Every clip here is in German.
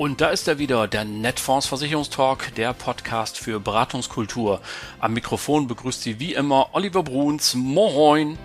Und da ist er wieder, der Netfonds Versicherungstalk, der Podcast für Beratungskultur. Am Mikrofon begrüßt Sie wie immer Oliver Bruns. Moin!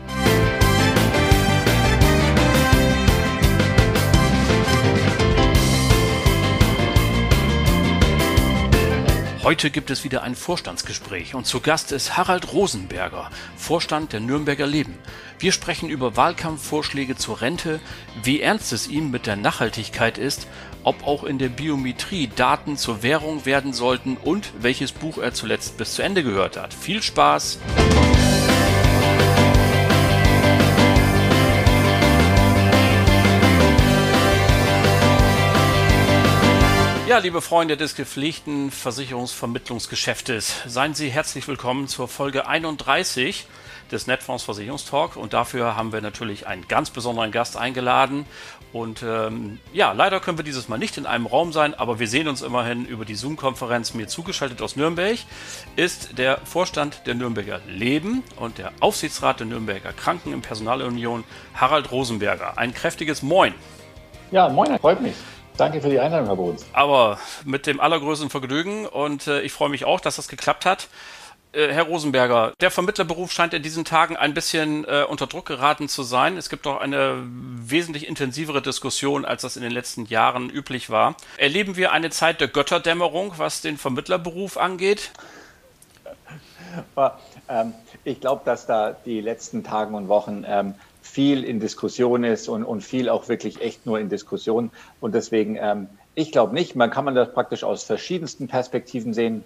Heute gibt es wieder ein Vorstandsgespräch und zu Gast ist Harald Rosenberger, Vorstand der Nürnberger Leben. Wir sprechen über Wahlkampfvorschläge zur Rente, wie ernst es ihm mit der Nachhaltigkeit ist, ob auch in der Biometrie Daten zur Währung werden sollten und welches Buch er zuletzt bis zu Ende gehört hat. Viel Spaß! Ja, liebe Freunde des gepflegten Versicherungsvermittlungsgeschäftes, seien Sie herzlich willkommen zur Folge 31 des Netfonds Versicherungstalk. Und dafür haben wir natürlich einen ganz besonderen Gast eingeladen. Und ähm, ja, leider können wir dieses Mal nicht in einem Raum sein, aber wir sehen uns immerhin über die Zoom-Konferenz. Mir zugeschaltet aus Nürnberg ist der Vorstand der Nürnberger Leben und der Aufsichtsrat der Nürnberger Kranken im Personalunion, Harald Rosenberger. Ein kräftiges Moin. Ja, moin, freut mich. Danke für die Einladung, Herr Bodens. Aber mit dem allergrößten Vergnügen und äh, ich freue mich auch, dass das geklappt hat. Äh, Herr Rosenberger, der Vermittlerberuf scheint in diesen Tagen ein bisschen äh, unter Druck geraten zu sein. Es gibt doch eine wesentlich intensivere Diskussion, als das in den letzten Jahren üblich war. Erleben wir eine Zeit der Götterdämmerung, was den Vermittlerberuf angeht? Ähm, ich glaube, dass da die letzten Tagen und Wochen ähm, viel in Diskussion ist und, und viel auch wirklich echt nur in Diskussion. Und deswegen, ähm, ich glaube nicht, man kann man das praktisch aus verschiedensten Perspektiven sehen.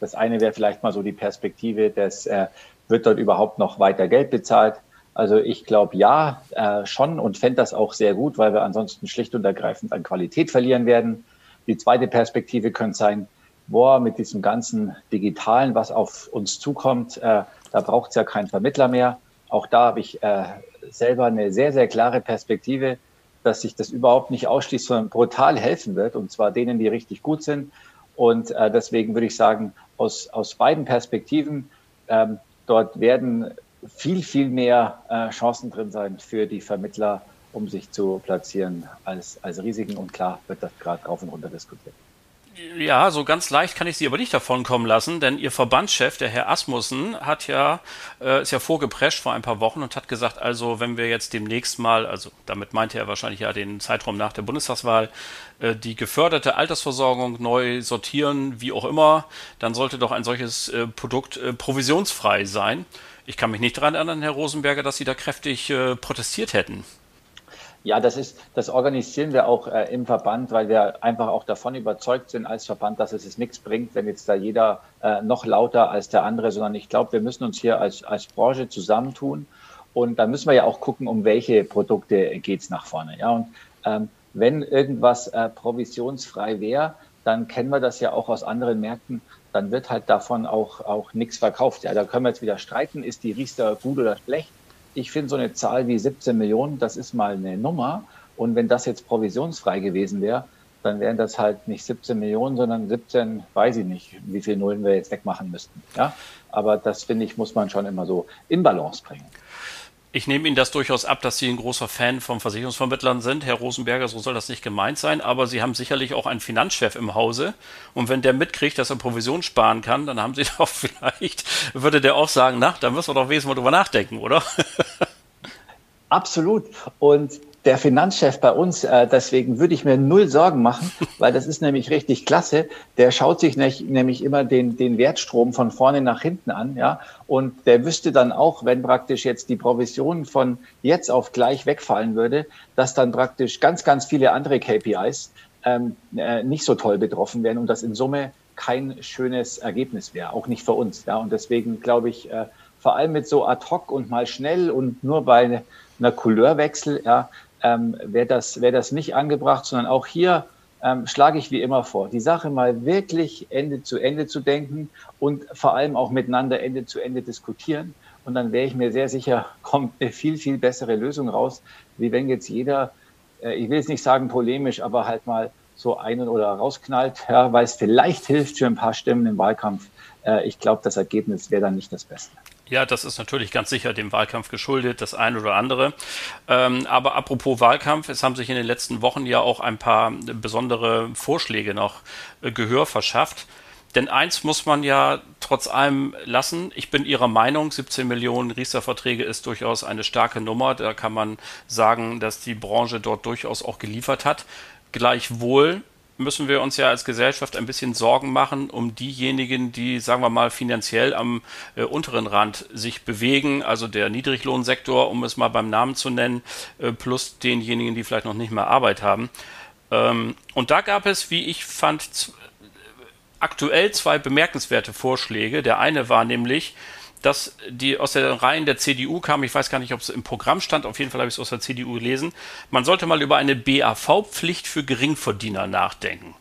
Das eine wäre vielleicht mal so die Perspektive, dass äh, wird dort überhaupt noch weiter Geld bezahlt? Also ich glaube ja, äh, schon und fände das auch sehr gut, weil wir ansonsten schlicht und ergreifend an Qualität verlieren werden. Die zweite Perspektive könnte sein, boah, mit diesem ganzen Digitalen, was auf uns zukommt, äh, da braucht es ja keinen Vermittler mehr. Auch da habe ich äh, selber eine sehr, sehr klare Perspektive, dass sich das überhaupt nicht ausschließt, sondern brutal helfen wird, und zwar denen, die richtig gut sind. Und äh, deswegen würde ich sagen, aus, aus beiden Perspektiven, ähm, dort werden viel, viel mehr äh, Chancen drin sein für die Vermittler, um sich zu platzieren, als, als Risiken. Und klar wird das gerade rauf und runter diskutiert. Ja, so ganz leicht kann ich Sie aber nicht davon kommen lassen, denn Ihr Verbandschef, der Herr Asmussen, hat ja, äh, ist ja vorgeprescht vor ein paar Wochen und hat gesagt, also wenn wir jetzt demnächst mal, also damit meinte er wahrscheinlich ja den Zeitraum nach der Bundestagswahl, äh, die geförderte Altersversorgung neu sortieren, wie auch immer, dann sollte doch ein solches äh, Produkt äh, provisionsfrei sein. Ich kann mich nicht daran erinnern, Herr Rosenberger, dass Sie da kräftig äh, protestiert hätten. Ja, das ist, das organisieren wir auch äh, im Verband, weil wir einfach auch davon überzeugt sind als Verband, dass es, es nichts bringt, wenn jetzt da jeder äh, noch lauter als der andere, sondern ich glaube, wir müssen uns hier als, als Branche zusammentun und da müssen wir ja auch gucken, um welche Produkte geht's nach vorne. Ja, und ähm, wenn irgendwas äh, provisionsfrei wäre, dann kennen wir das ja auch aus anderen Märkten, dann wird halt davon auch, auch nichts verkauft. Ja, da können wir jetzt wieder streiten, ist die Riester gut oder schlecht? Ich finde so eine Zahl wie 17 Millionen, das ist mal eine Nummer. Und wenn das jetzt provisionsfrei gewesen wäre, dann wären das halt nicht 17 Millionen, sondern 17, weiß ich nicht, wie viele Nullen wir jetzt wegmachen müssten. Ja, aber das finde ich, muss man schon immer so in Balance bringen. Ich nehme Ihnen das durchaus ab, dass Sie ein großer Fan von Versicherungsvermittlern sind. Herr Rosenberger, so soll das nicht gemeint sein, aber Sie haben sicherlich auch einen Finanzchef im Hause. Und wenn der mitkriegt, dass er Provision sparen kann, dann haben Sie doch vielleicht, würde der auch sagen, na, da müssen wir doch wesentlich drüber nachdenken, oder? Absolut. Und der Finanzchef bei uns, äh, deswegen würde ich mir null Sorgen machen, weil das ist nämlich richtig klasse. Der schaut sich nicht, nämlich immer den, den Wertstrom von vorne nach hinten an, ja. Und der wüsste dann auch, wenn praktisch jetzt die Provision von jetzt auf gleich wegfallen würde, dass dann praktisch ganz, ganz viele andere KPIs ähm, äh, nicht so toll betroffen wären und das in Summe kein schönes Ergebnis wäre, auch nicht für uns. Ja. Und deswegen glaube ich, äh, vor allem mit so ad hoc und mal schnell und nur bei einer Couleurwechsel, ja, ähm, wäre das, wär das nicht angebracht, sondern auch hier ähm, schlage ich wie immer vor, die Sache mal wirklich Ende zu Ende zu denken und vor allem auch miteinander Ende zu Ende diskutieren. Und dann wäre ich mir sehr sicher, kommt eine viel, viel bessere Lösung raus, wie wenn jetzt jeder, äh, ich will jetzt nicht sagen polemisch, aber halt mal so einen oder rausknallt, ja, weil es vielleicht hilft für ein paar Stimmen im Wahlkampf, äh, ich glaube, das Ergebnis wäre dann nicht das Beste. Ja, das ist natürlich ganz sicher dem Wahlkampf geschuldet, das eine oder andere. Ähm, aber apropos Wahlkampf, es haben sich in den letzten Wochen ja auch ein paar besondere Vorschläge noch äh, Gehör verschafft. Denn eins muss man ja trotz allem lassen. Ich bin Ihrer Meinung, 17 Millionen Riester-Verträge ist durchaus eine starke Nummer. Da kann man sagen, dass die Branche dort durchaus auch geliefert hat. Gleichwohl müssen wir uns ja als Gesellschaft ein bisschen Sorgen machen um diejenigen, die, sagen wir mal, finanziell am äh, unteren Rand sich bewegen, also der Niedriglohnsektor, um es mal beim Namen zu nennen, äh, plus denjenigen, die vielleicht noch nicht mehr Arbeit haben. Ähm, und da gab es, wie ich fand, aktuell zwei bemerkenswerte Vorschläge. Der eine war nämlich, dass die aus den Reihen der CDU kam, ich weiß gar nicht, ob es im Programm stand, auf jeden Fall habe ich es aus der CDU gelesen, man sollte mal über eine BAV-Pflicht für Geringverdiener nachdenken.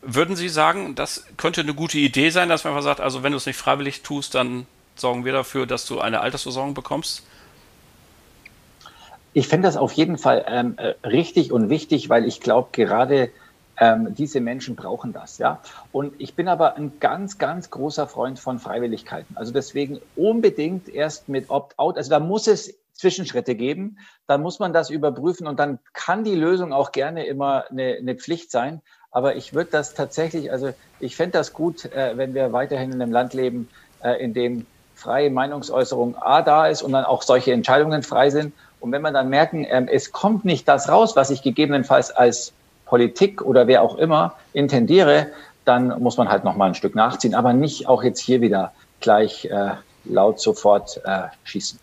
Würden Sie sagen, das könnte eine gute Idee sein, dass man einfach sagt, also wenn du es nicht freiwillig tust, dann sorgen wir dafür, dass du eine Altersversorgung bekommst? Ich fände das auf jeden Fall ähm, äh, richtig und wichtig, weil ich glaube, gerade ähm, diese Menschen brauchen das, ja. Und ich bin aber ein ganz, ganz großer Freund von Freiwilligkeiten. Also deswegen unbedingt erst mit Opt-out. Also da muss es Zwischenschritte geben. Dann muss man das überprüfen und dann kann die Lösung auch gerne immer eine, eine Pflicht sein. Aber ich würde das tatsächlich, also ich fände das gut, äh, wenn wir weiterhin in einem Land leben, äh, in dem freie Meinungsäußerung A da ist und dann auch solche Entscheidungen frei sind. Und wenn man dann merken, ähm, es kommt nicht das raus, was ich gegebenenfalls als Politik oder wer auch immer intendiere, dann muss man halt noch mal ein Stück nachziehen, aber nicht auch jetzt hier wieder gleich äh, laut sofort äh, schießen.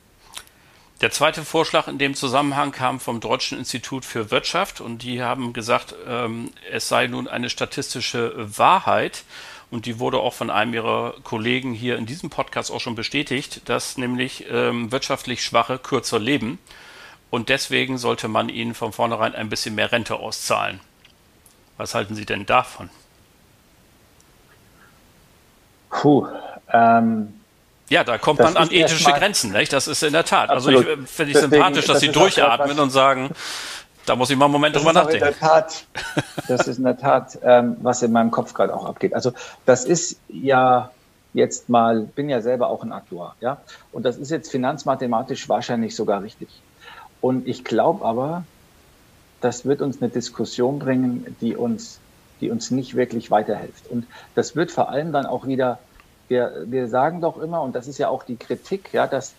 Der zweite Vorschlag in dem Zusammenhang kam vom Deutschen Institut für Wirtschaft und die haben gesagt, ähm, es sei nun eine statistische Wahrheit und die wurde auch von einem ihrer Kollegen hier in diesem Podcast auch schon bestätigt, dass nämlich ähm, wirtschaftlich Schwache kürzer leben und deswegen sollte man ihnen von vornherein ein bisschen mehr Rente auszahlen. Was halten Sie denn davon? Puh, ähm, ja, da kommt man an ethische Grenzen, nicht? Das ist in der Tat. Absolut. Also ich finde ich sympathisch, dass das Sie durchatmen und sagen, da muss ich mal einen Moment drüber nachdenken. In der Tat, das ist in der Tat, ähm, was in meinem Kopf gerade auch abgeht. Also das ist ja jetzt mal, bin ja selber auch ein Aktuar, ja, und das ist jetzt finanzmathematisch wahrscheinlich sogar richtig. Und ich glaube aber, das wird uns eine Diskussion bringen, die uns, die uns nicht wirklich weiterhilft. Und das wird vor allem dann auch wieder, wir, wir sagen doch immer, und das ist ja auch die Kritik, ja, dass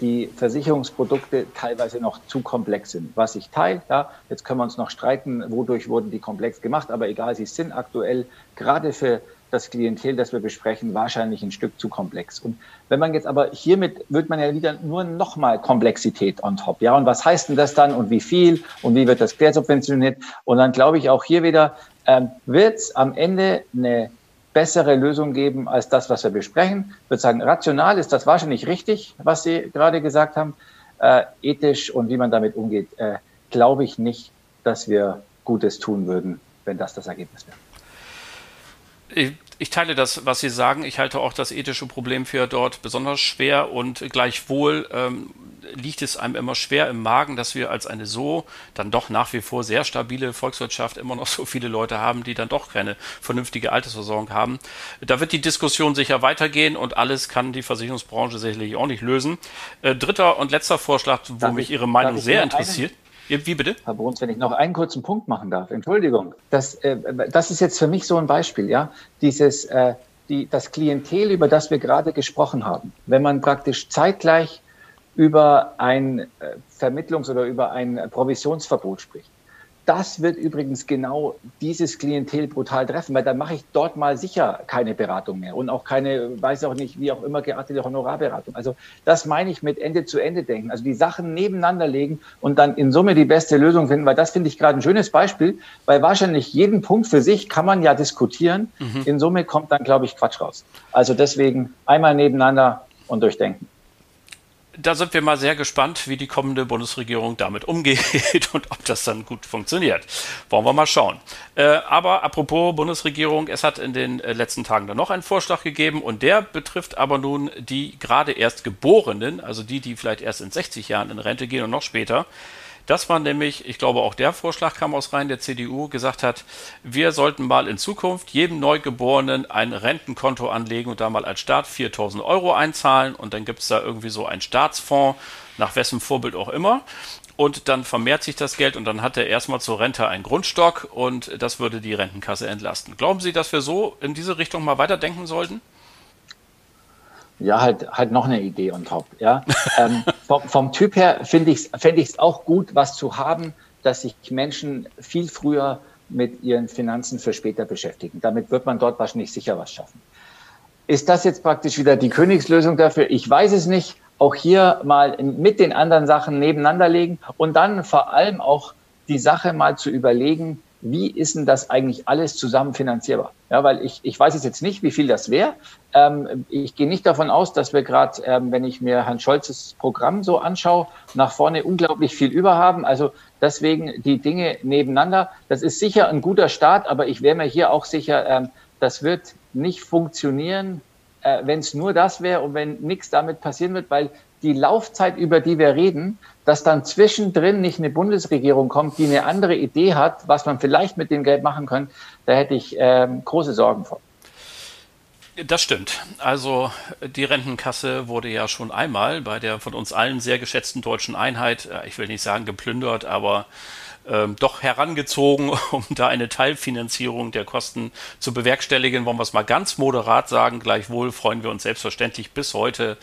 die Versicherungsprodukte teilweise noch zu komplex sind. Was ich teile, ja, jetzt können wir uns noch streiten, wodurch wurden die komplex gemacht, aber egal, sie sind aktuell gerade für das Klientel, das wir besprechen, wahrscheinlich ein Stück zu komplex. Und wenn man jetzt aber hiermit, wird man ja wieder nur nochmal Komplexität on top. Ja, und was heißt denn das dann und wie viel und wie wird das quersubventioniert? Und dann glaube ich auch hier wieder, ähm, wird es am Ende eine bessere Lösung geben als das, was wir besprechen. Ich würde sagen, rational ist das wahrscheinlich richtig, was Sie gerade gesagt haben. Äh, ethisch und wie man damit umgeht, äh, glaube ich nicht, dass wir Gutes tun würden, wenn das das Ergebnis wäre. Ich, ich, teile das, was Sie sagen. Ich halte auch das ethische Problem für dort besonders schwer und gleichwohl ähm, liegt es einem immer schwer im Magen, dass wir als eine so dann doch nach wie vor sehr stabile Volkswirtschaft immer noch so viele Leute haben, die dann doch keine vernünftige Altersversorgung haben. Da wird die Diskussion sicher weitergehen und alles kann die Versicherungsbranche sicherlich auch nicht lösen. Äh, dritter und letzter Vorschlag, wo darf mich ich, Ihre Meinung sehr interessiert. Einen? Wie bitte? Herr Bruns, wenn ich noch einen kurzen Punkt machen darf. Entschuldigung. Das, äh, das ist jetzt für mich so ein Beispiel, ja. Dieses, äh, die, das Klientel, über das wir gerade gesprochen haben. Wenn man praktisch zeitgleich über ein äh, Vermittlungs- oder über ein Provisionsverbot spricht, das wird übrigens genau dieses Klientel brutal treffen, weil dann mache ich dort mal sicher keine Beratung mehr und auch keine, weiß auch nicht, wie auch immer geartete Honorarberatung. Also das meine ich mit Ende zu Ende denken. Also die Sachen nebeneinander legen und dann in Summe die beste Lösung finden, weil das finde ich gerade ein schönes Beispiel, weil wahrscheinlich jeden Punkt für sich kann man ja diskutieren. Mhm. In Summe kommt dann, glaube ich, Quatsch raus. Also deswegen einmal nebeneinander und durchdenken da sind wir mal sehr gespannt, wie die kommende Bundesregierung damit umgeht und ob das dann gut funktioniert. Wollen wir mal schauen. Äh, aber apropos Bundesregierung, es hat in den äh, letzten Tagen dann noch einen Vorschlag gegeben und der betrifft aber nun die gerade erst Geborenen, also die, die vielleicht erst in 60 Jahren in Rente gehen und noch später. Das war nämlich, ich glaube auch der Vorschlag kam aus Reihen der CDU, gesagt hat, wir sollten mal in Zukunft jedem Neugeborenen ein Rentenkonto anlegen und da mal als Staat 4000 Euro einzahlen und dann gibt es da irgendwie so einen Staatsfonds, nach wessen Vorbild auch immer und dann vermehrt sich das Geld und dann hat er erstmal zur Rente einen Grundstock und das würde die Rentenkasse entlasten. Glauben Sie, dass wir so in diese Richtung mal weiterdenken sollten? Ja, halt, halt noch eine Idee on top. Ja. ähm, vom, vom, Typ her finde ich es fänd ich's auch gut, was zu haben, dass sich Menschen viel früher mit ihren Finanzen für später beschäftigen. Damit wird man dort wahrscheinlich sicher was schaffen. Ist das jetzt praktisch wieder die Königslösung dafür? Ich weiß es nicht. Auch hier mal mit den anderen Sachen nebeneinander legen und dann vor allem auch die Sache mal zu überlegen, wie ist denn das eigentlich alles zusammen finanzierbar? Ja, weil ich, ich weiß jetzt nicht, wie viel das wäre. Ähm, ich gehe nicht davon aus, dass wir gerade, ähm, wenn ich mir Herrn Scholzes Programm so anschaue, nach vorne unglaublich viel über haben. Also deswegen die Dinge nebeneinander. Das ist sicher ein guter Start, aber ich wäre mir hier auch sicher, ähm, das wird nicht funktionieren, äh, wenn es nur das wäre und wenn nichts damit passieren wird, weil die Laufzeit, über die wir reden, dass dann zwischendrin nicht eine Bundesregierung kommt, die eine andere Idee hat, was man vielleicht mit dem Geld machen kann, da hätte ich ähm, große Sorgen vor. Das stimmt. Also die Rentenkasse wurde ja schon einmal bei der von uns allen sehr geschätzten deutschen Einheit, äh, ich will nicht sagen geplündert, aber ähm, doch herangezogen, um da eine Teilfinanzierung der Kosten zu bewerkstelligen. Wollen wir es mal ganz moderat sagen. Gleichwohl freuen wir uns selbstverständlich bis heute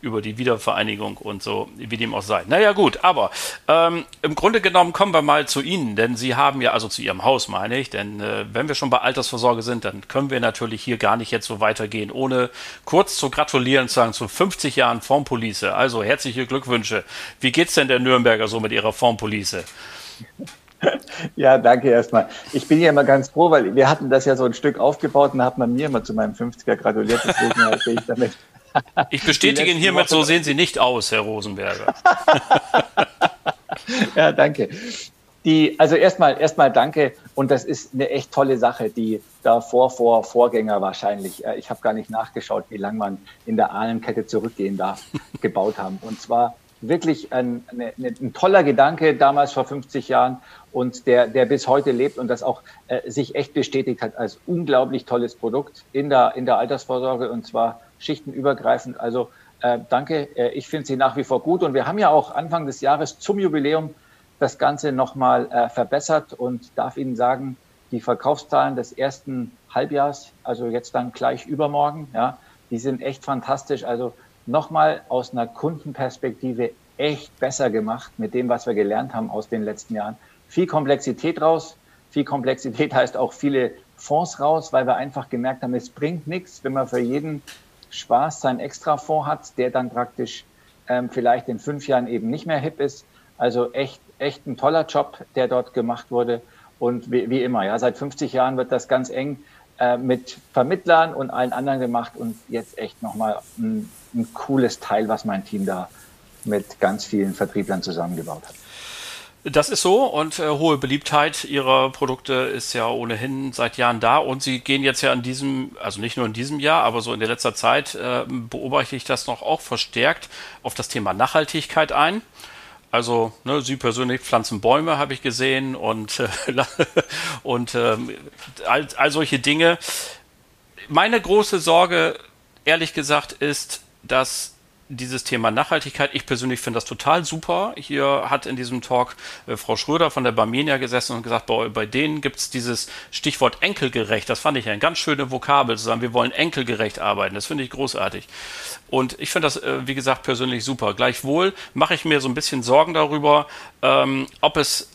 über die Wiedervereinigung und so, wie dem auch sei. Naja gut, aber ähm, im Grunde genommen kommen wir mal zu Ihnen, denn Sie haben ja, also zu Ihrem Haus meine ich, denn äh, wenn wir schon bei Altersvorsorge sind, dann können wir natürlich hier gar nicht jetzt so weitergehen, ohne kurz zu gratulieren, zu sagen, zu 50 Jahren Formpolice. Also herzliche Glückwünsche. Wie geht's denn der Nürnberger so mit ihrer Formpolice? Ja, danke erstmal. Ich bin ja immer ganz froh, weil wir hatten das ja so ein Stück aufgebaut und da hat man mir immer zu meinem 50er gratuliert. Deswegen ich damit. Ich bestätige ihn hiermit, so sehen Sie nicht aus, Herr Rosenberger. ja, danke. Die, also erstmal, erstmal danke. Und das ist eine echt tolle Sache, die davor vor Vorgänger wahrscheinlich, äh, ich habe gar nicht nachgeschaut, wie lange man in der Ahnenkette zurückgehen darf, gebaut haben. Und zwar wirklich ein, eine, ein toller Gedanke damals vor 50 Jahren und der, der bis heute lebt und das auch äh, sich echt bestätigt hat als unglaublich tolles Produkt in der, in der Altersvorsorge und zwar schichtenübergreifend. Also äh, danke, äh, ich finde sie nach wie vor gut und wir haben ja auch Anfang des Jahres zum Jubiläum das Ganze nochmal äh, verbessert und darf Ihnen sagen, die Verkaufszahlen des ersten Halbjahres, also jetzt dann gleich übermorgen, ja, die sind echt fantastisch. Also nochmal aus einer Kundenperspektive echt besser gemacht mit dem, was wir gelernt haben aus den letzten Jahren. Viel Komplexität raus. Viel Komplexität heißt auch viele Fonds raus, weil wir einfach gemerkt haben, es bringt nichts, wenn man für jeden Spaß seinen Extra-Fonds hat, der dann praktisch ähm, vielleicht in fünf Jahren eben nicht mehr hip ist. Also echt, echt ein toller Job, der dort gemacht wurde. Und wie, wie immer, ja, seit 50 Jahren wird das ganz eng äh, mit Vermittlern und allen anderen gemacht und jetzt echt nochmal ein ein cooles Teil, was mein Team da mit ganz vielen Vertrieblern zusammengebaut hat. Das ist so und äh, hohe Beliebtheit ihrer Produkte ist ja ohnehin seit Jahren da und sie gehen jetzt ja in diesem, also nicht nur in diesem Jahr, aber so in der letzter Zeit äh, beobachte ich das noch auch verstärkt auf das Thema Nachhaltigkeit ein. Also ne, Sie persönlich pflanzen Bäume, habe ich gesehen und, äh, und ähm, all, all solche Dinge. Meine große Sorge, ehrlich gesagt, ist, dass dieses Thema Nachhaltigkeit, ich persönlich finde das total super. Hier hat in diesem Talk äh, Frau Schröder von der Barmenia gesessen und gesagt, bei, bei denen gibt es dieses Stichwort enkelgerecht. Das fand ich ein ganz schöne Vokabel, zu sagen, wir wollen enkelgerecht arbeiten. Das finde ich großartig. Und ich finde das, äh, wie gesagt, persönlich super. Gleichwohl mache ich mir so ein bisschen Sorgen darüber, ähm, ob es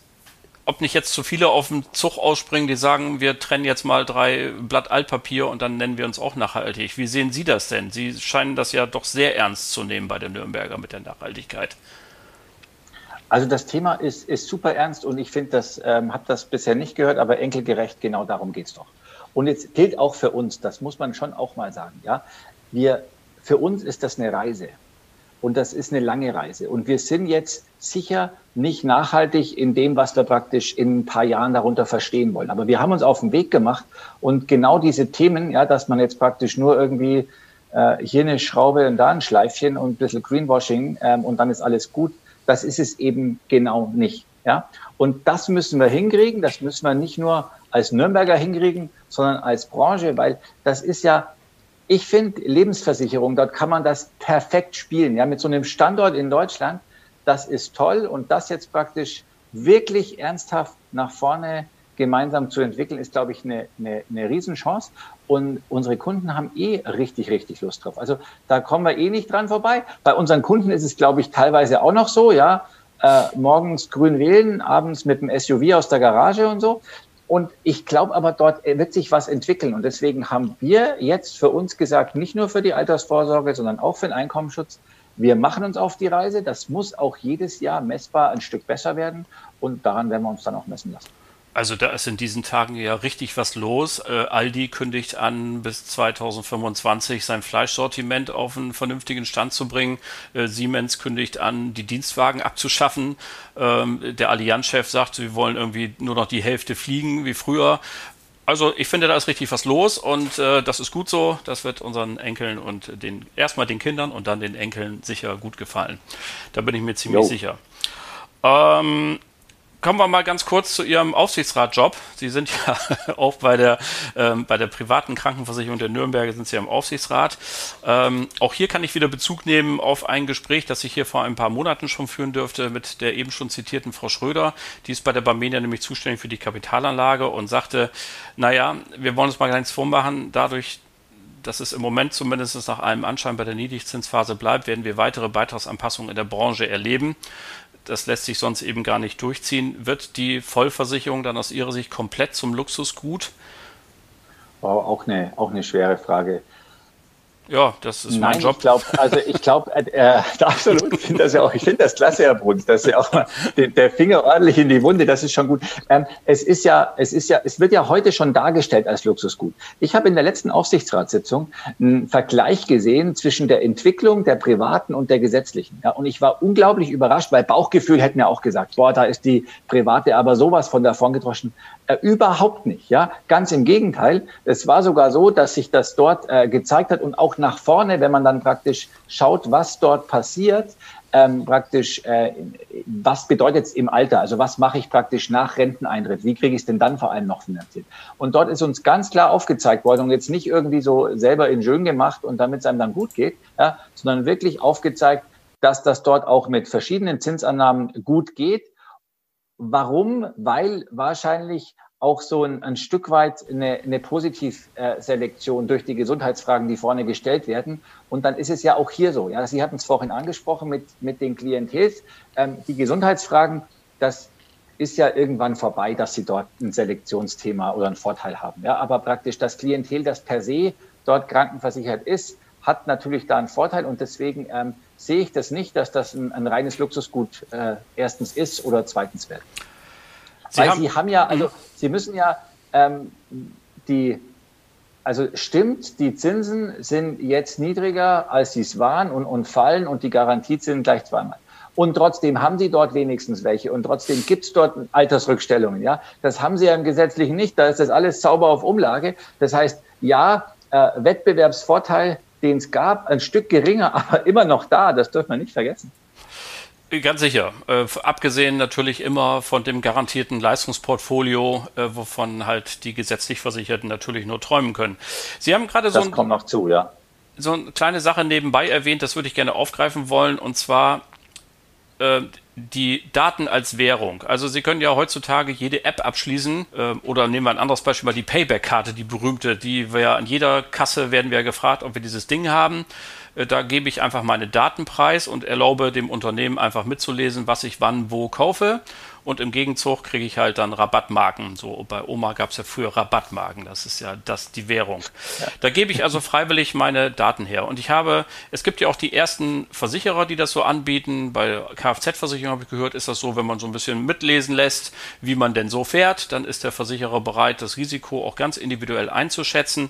ob nicht jetzt zu viele auf den Zug ausspringen, die sagen, wir trennen jetzt mal drei Blatt Altpapier und dann nennen wir uns auch nachhaltig. Wie sehen Sie das denn? Sie scheinen das ja doch sehr ernst zu nehmen bei den Nürnberger mit der Nachhaltigkeit. Also das Thema ist, ist super ernst und ich finde, das ähm, habe das bisher nicht gehört, aber enkelgerecht, genau darum geht es doch. Und jetzt gilt auch für uns, das muss man schon auch mal sagen, ja, wir, für uns ist das eine Reise. Und das ist eine lange Reise. Und wir sind jetzt sicher nicht nachhaltig in dem, was wir praktisch in ein paar Jahren darunter verstehen wollen. Aber wir haben uns auf den Weg gemacht und genau diese Themen, ja, dass man jetzt praktisch nur irgendwie äh, hier eine Schraube und da ein Schleifchen und ein bisschen Greenwashing ähm, und dann ist alles gut, das ist es eben genau nicht. Ja? Und das müssen wir hinkriegen. Das müssen wir nicht nur als Nürnberger hinkriegen, sondern als Branche, weil das ist ja, ich finde, Lebensversicherung, dort kann man das perfekt spielen. Ja, mit so einem Standort in Deutschland, das ist toll und das jetzt praktisch wirklich ernsthaft nach vorne gemeinsam zu entwickeln, ist, glaube ich, eine, eine, eine Riesenchance. Und unsere Kunden haben eh richtig, richtig Lust drauf. Also da kommen wir eh nicht dran vorbei. Bei unseren Kunden ist es, glaube ich, teilweise auch noch so, ja. Äh, morgens grün wählen, abends mit dem SUV aus der Garage und so. Und ich glaube aber, dort wird sich was entwickeln. Und deswegen haben wir jetzt für uns gesagt, nicht nur für die Altersvorsorge, sondern auch für den Einkommensschutz, wir machen uns auf die Reise. Das muss auch jedes Jahr messbar ein Stück besser werden. Und daran werden wir uns dann auch messen lassen. Also da ist in diesen Tagen ja richtig was los. Äh, Aldi kündigt an, bis 2025 sein Fleischsortiment auf einen vernünftigen Stand zu bringen. Äh, Siemens kündigt an, die Dienstwagen abzuschaffen. Ähm, der Allianz-Chef sagt, sie wollen irgendwie nur noch die Hälfte fliegen wie früher. Also ich finde, da ist richtig was los und äh, das ist gut so. Das wird unseren Enkeln und den erstmal den Kindern und dann den Enkeln sicher gut gefallen. Da bin ich mir ziemlich jo. sicher. Ähm, Kommen wir mal ganz kurz zu Ihrem Aufsichtsratjob. Sie sind ja auch bei der, ähm, bei der privaten Krankenversicherung der Nürnberger sind Sie im Aufsichtsrat. Ähm, auch hier kann ich wieder Bezug nehmen auf ein Gespräch, das ich hier vor ein paar Monaten schon führen dürfte mit der eben schon zitierten Frau Schröder. Die ist bei der Barmenia nämlich zuständig für die Kapitalanlage und sagte, naja, wir wollen uns mal ganz vormachen, dadurch, dass es im Moment zumindest nach allem Anschein bei der Niedrigzinsphase bleibt, werden wir weitere Beitragsanpassungen in der Branche erleben das lässt sich sonst eben gar nicht durchziehen. Wird die Vollversicherung dann aus Ihrer Sicht komplett zum Luxusgut? Wow, auch eine, auch eine schwere Frage. Ja, das ist Nein, mein Job. Ich glaube, also ich glaube, äh, äh absolut, ich finde das ja auch, ich finde das klasse, Herr Bruns, dass Sie auch mal den, der Finger ordentlich in die Wunde, das ist schon gut. Ähm, es ist ja, es ist ja, es wird ja heute schon dargestellt als Luxusgut. Ich habe in der letzten Aufsichtsratssitzung einen Vergleich gesehen zwischen der Entwicklung der privaten und der gesetzlichen. Ja, und ich war unglaublich überrascht, weil Bauchgefühl hätte mir auch gesagt, boah, da ist die private aber sowas von davon gedroschen. Äh, überhaupt nicht, ja. Ganz im Gegenteil. Es war sogar so, dass sich das dort äh, gezeigt hat und auch nach vorne, wenn man dann praktisch schaut, was dort passiert, ähm, praktisch, äh, was bedeutet es im Alter? Also was mache ich praktisch nach Renteneintritt? Wie kriege ich es denn dann vor allem noch finanziert? Und dort ist uns ganz klar aufgezeigt worden und jetzt nicht irgendwie so selber in schön gemacht und damit es einem dann gut geht, ja, sondern wirklich aufgezeigt, dass das dort auch mit verschiedenen Zinsannahmen gut geht Warum? Weil wahrscheinlich auch so ein, ein Stück weit eine, eine Positivselektion durch die Gesundheitsfragen, die vorne gestellt werden. Und dann ist es ja auch hier so. Ja, Sie hatten es vorhin angesprochen mit, mit den Klientels. Ähm, die Gesundheitsfragen, das ist ja irgendwann vorbei, dass Sie dort ein Selektionsthema oder einen Vorteil haben. Ja, aber praktisch das Klientel, das per se dort krankenversichert ist, hat natürlich da einen Vorteil und deswegen ähm, sehe ich das nicht, dass das ein, ein reines Luxusgut äh, erstens ist oder zweitens wird. Sie Weil haben, Sie haben ja, also mhm. Sie müssen ja ähm, die, also stimmt, die Zinsen sind jetzt niedriger, als sie es waren und, und fallen und die Garantiezinsen gleich zweimal. Und trotzdem haben sie dort wenigstens welche und trotzdem gibt es dort Altersrückstellungen. Ja, das haben sie ja im Gesetzlichen nicht. Da ist das alles sauber auf Umlage. Das heißt, ja, äh, Wettbewerbsvorteil den es gab, ein Stück geringer, aber immer noch da. Das dürfen wir nicht vergessen. Ganz sicher. Äh, abgesehen natürlich immer von dem garantierten Leistungsportfolio, äh, wovon halt die gesetzlich Versicherten natürlich nur träumen können. Sie haben gerade so, ein, zu, ja. so eine kleine Sache nebenbei erwähnt, das würde ich gerne aufgreifen wollen, und zwar äh, die Daten als Währung. Also Sie können ja heutzutage jede App abschließen äh, oder nehmen wir ein anderes Beispiel mal die Payback-Karte, die berühmte, die wir ja an jeder Kasse werden wir gefragt, ob wir dieses Ding haben. Äh, da gebe ich einfach meine Datenpreis und erlaube dem Unternehmen einfach mitzulesen, was ich wann wo kaufe und im Gegenzug kriege ich halt dann Rabattmarken. So bei Oma gab es ja früher Rabattmarken, das ist ja das die Währung. Ja. Da gebe ich also freiwillig meine Daten her. Und ich habe, es gibt ja auch die ersten Versicherer, die das so anbieten. Bei Kfz-Versicherung habe ich gehört, ist das so, wenn man so ein bisschen mitlesen lässt, wie man denn so fährt, dann ist der Versicherer bereit, das Risiko auch ganz individuell einzuschätzen.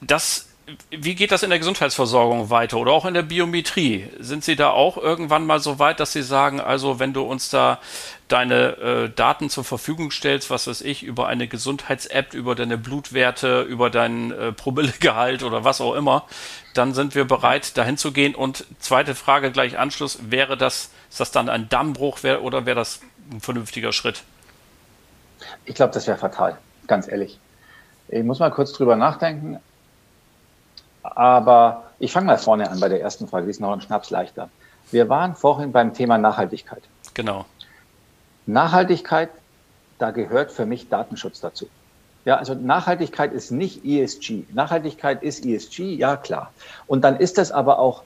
Das wie geht das in der Gesundheitsversorgung weiter oder auch in der Biometrie? Sind Sie da auch irgendwann mal so weit, dass Sie sagen, also wenn du uns da deine äh, Daten zur Verfügung stellst, was weiß ich, über eine Gesundheits-App, über deine Blutwerte, über deinen äh, Promillegehalt oder was auch immer, dann sind wir bereit, dahin zu gehen. Und zweite Frage gleich Anschluss, wäre das, ist das dann ein Dammbruch wär, oder wäre das ein vernünftiger Schritt? Ich glaube, das wäre fatal, ganz ehrlich. Ich muss mal kurz drüber nachdenken. Aber ich fange mal vorne an bei der ersten Frage, die ist noch ein Schnaps leichter. Wir waren vorhin beim Thema Nachhaltigkeit. Genau. Nachhaltigkeit, da gehört für mich Datenschutz dazu. Ja, also Nachhaltigkeit ist nicht ESG. Nachhaltigkeit ist ESG, ja klar. Und dann ist das aber auch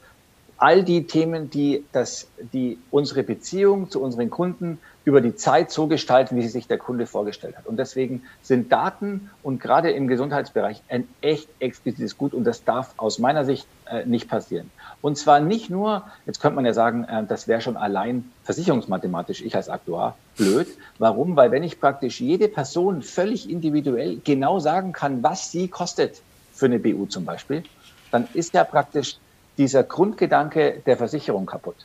all die Themen, die, das, die unsere Beziehung zu unseren Kunden über die Zeit so gestalten, wie sie sich der Kunde vorgestellt hat. Und deswegen sind Daten und gerade im Gesundheitsbereich ein echt explizites Gut und das darf aus meiner Sicht äh, nicht passieren. Und zwar nicht nur, jetzt könnte man ja sagen, äh, das wäre schon allein versicherungsmathematisch, ich als Aktuar, blöd. Warum? Weil wenn ich praktisch jede Person völlig individuell genau sagen kann, was sie kostet für eine BU zum Beispiel, dann ist ja praktisch dieser Grundgedanke der Versicherung kaputt.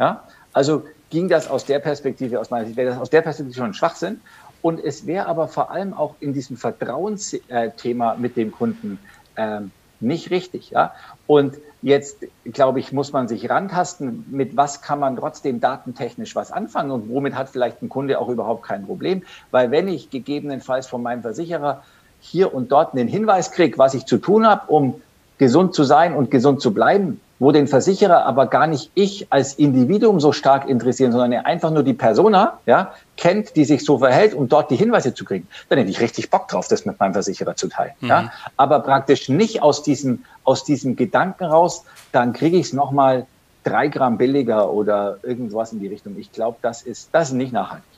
Ja? Also ging das aus der Perspektive, aus meiner Sicht, wäre das aus der Perspektive schon Schwachsinn. Und es wäre aber vor allem auch in diesem Vertrauensthema mit dem Kunden ähm, nicht richtig. Ja? Und jetzt, glaube ich, muss man sich rantasten, mit was kann man trotzdem datentechnisch was anfangen und womit hat vielleicht ein Kunde auch überhaupt kein Problem. Weil wenn ich gegebenenfalls von meinem Versicherer hier und dort einen Hinweis kriege, was ich zu tun habe, um gesund zu sein und gesund zu bleiben, wo den Versicherer aber gar nicht ich als Individuum so stark interessieren, sondern er einfach nur die Persona ja, kennt, die sich so verhält, um dort die Hinweise zu kriegen, dann hätte ich richtig Bock drauf, das mit meinem Versicherer zu teilen. Mhm. Ja. Aber praktisch nicht aus diesem, aus diesem Gedanken raus, dann kriege ich es nochmal drei Gramm billiger oder irgendwas in die Richtung. Ich glaube, das ist, das ist nicht nachhaltig.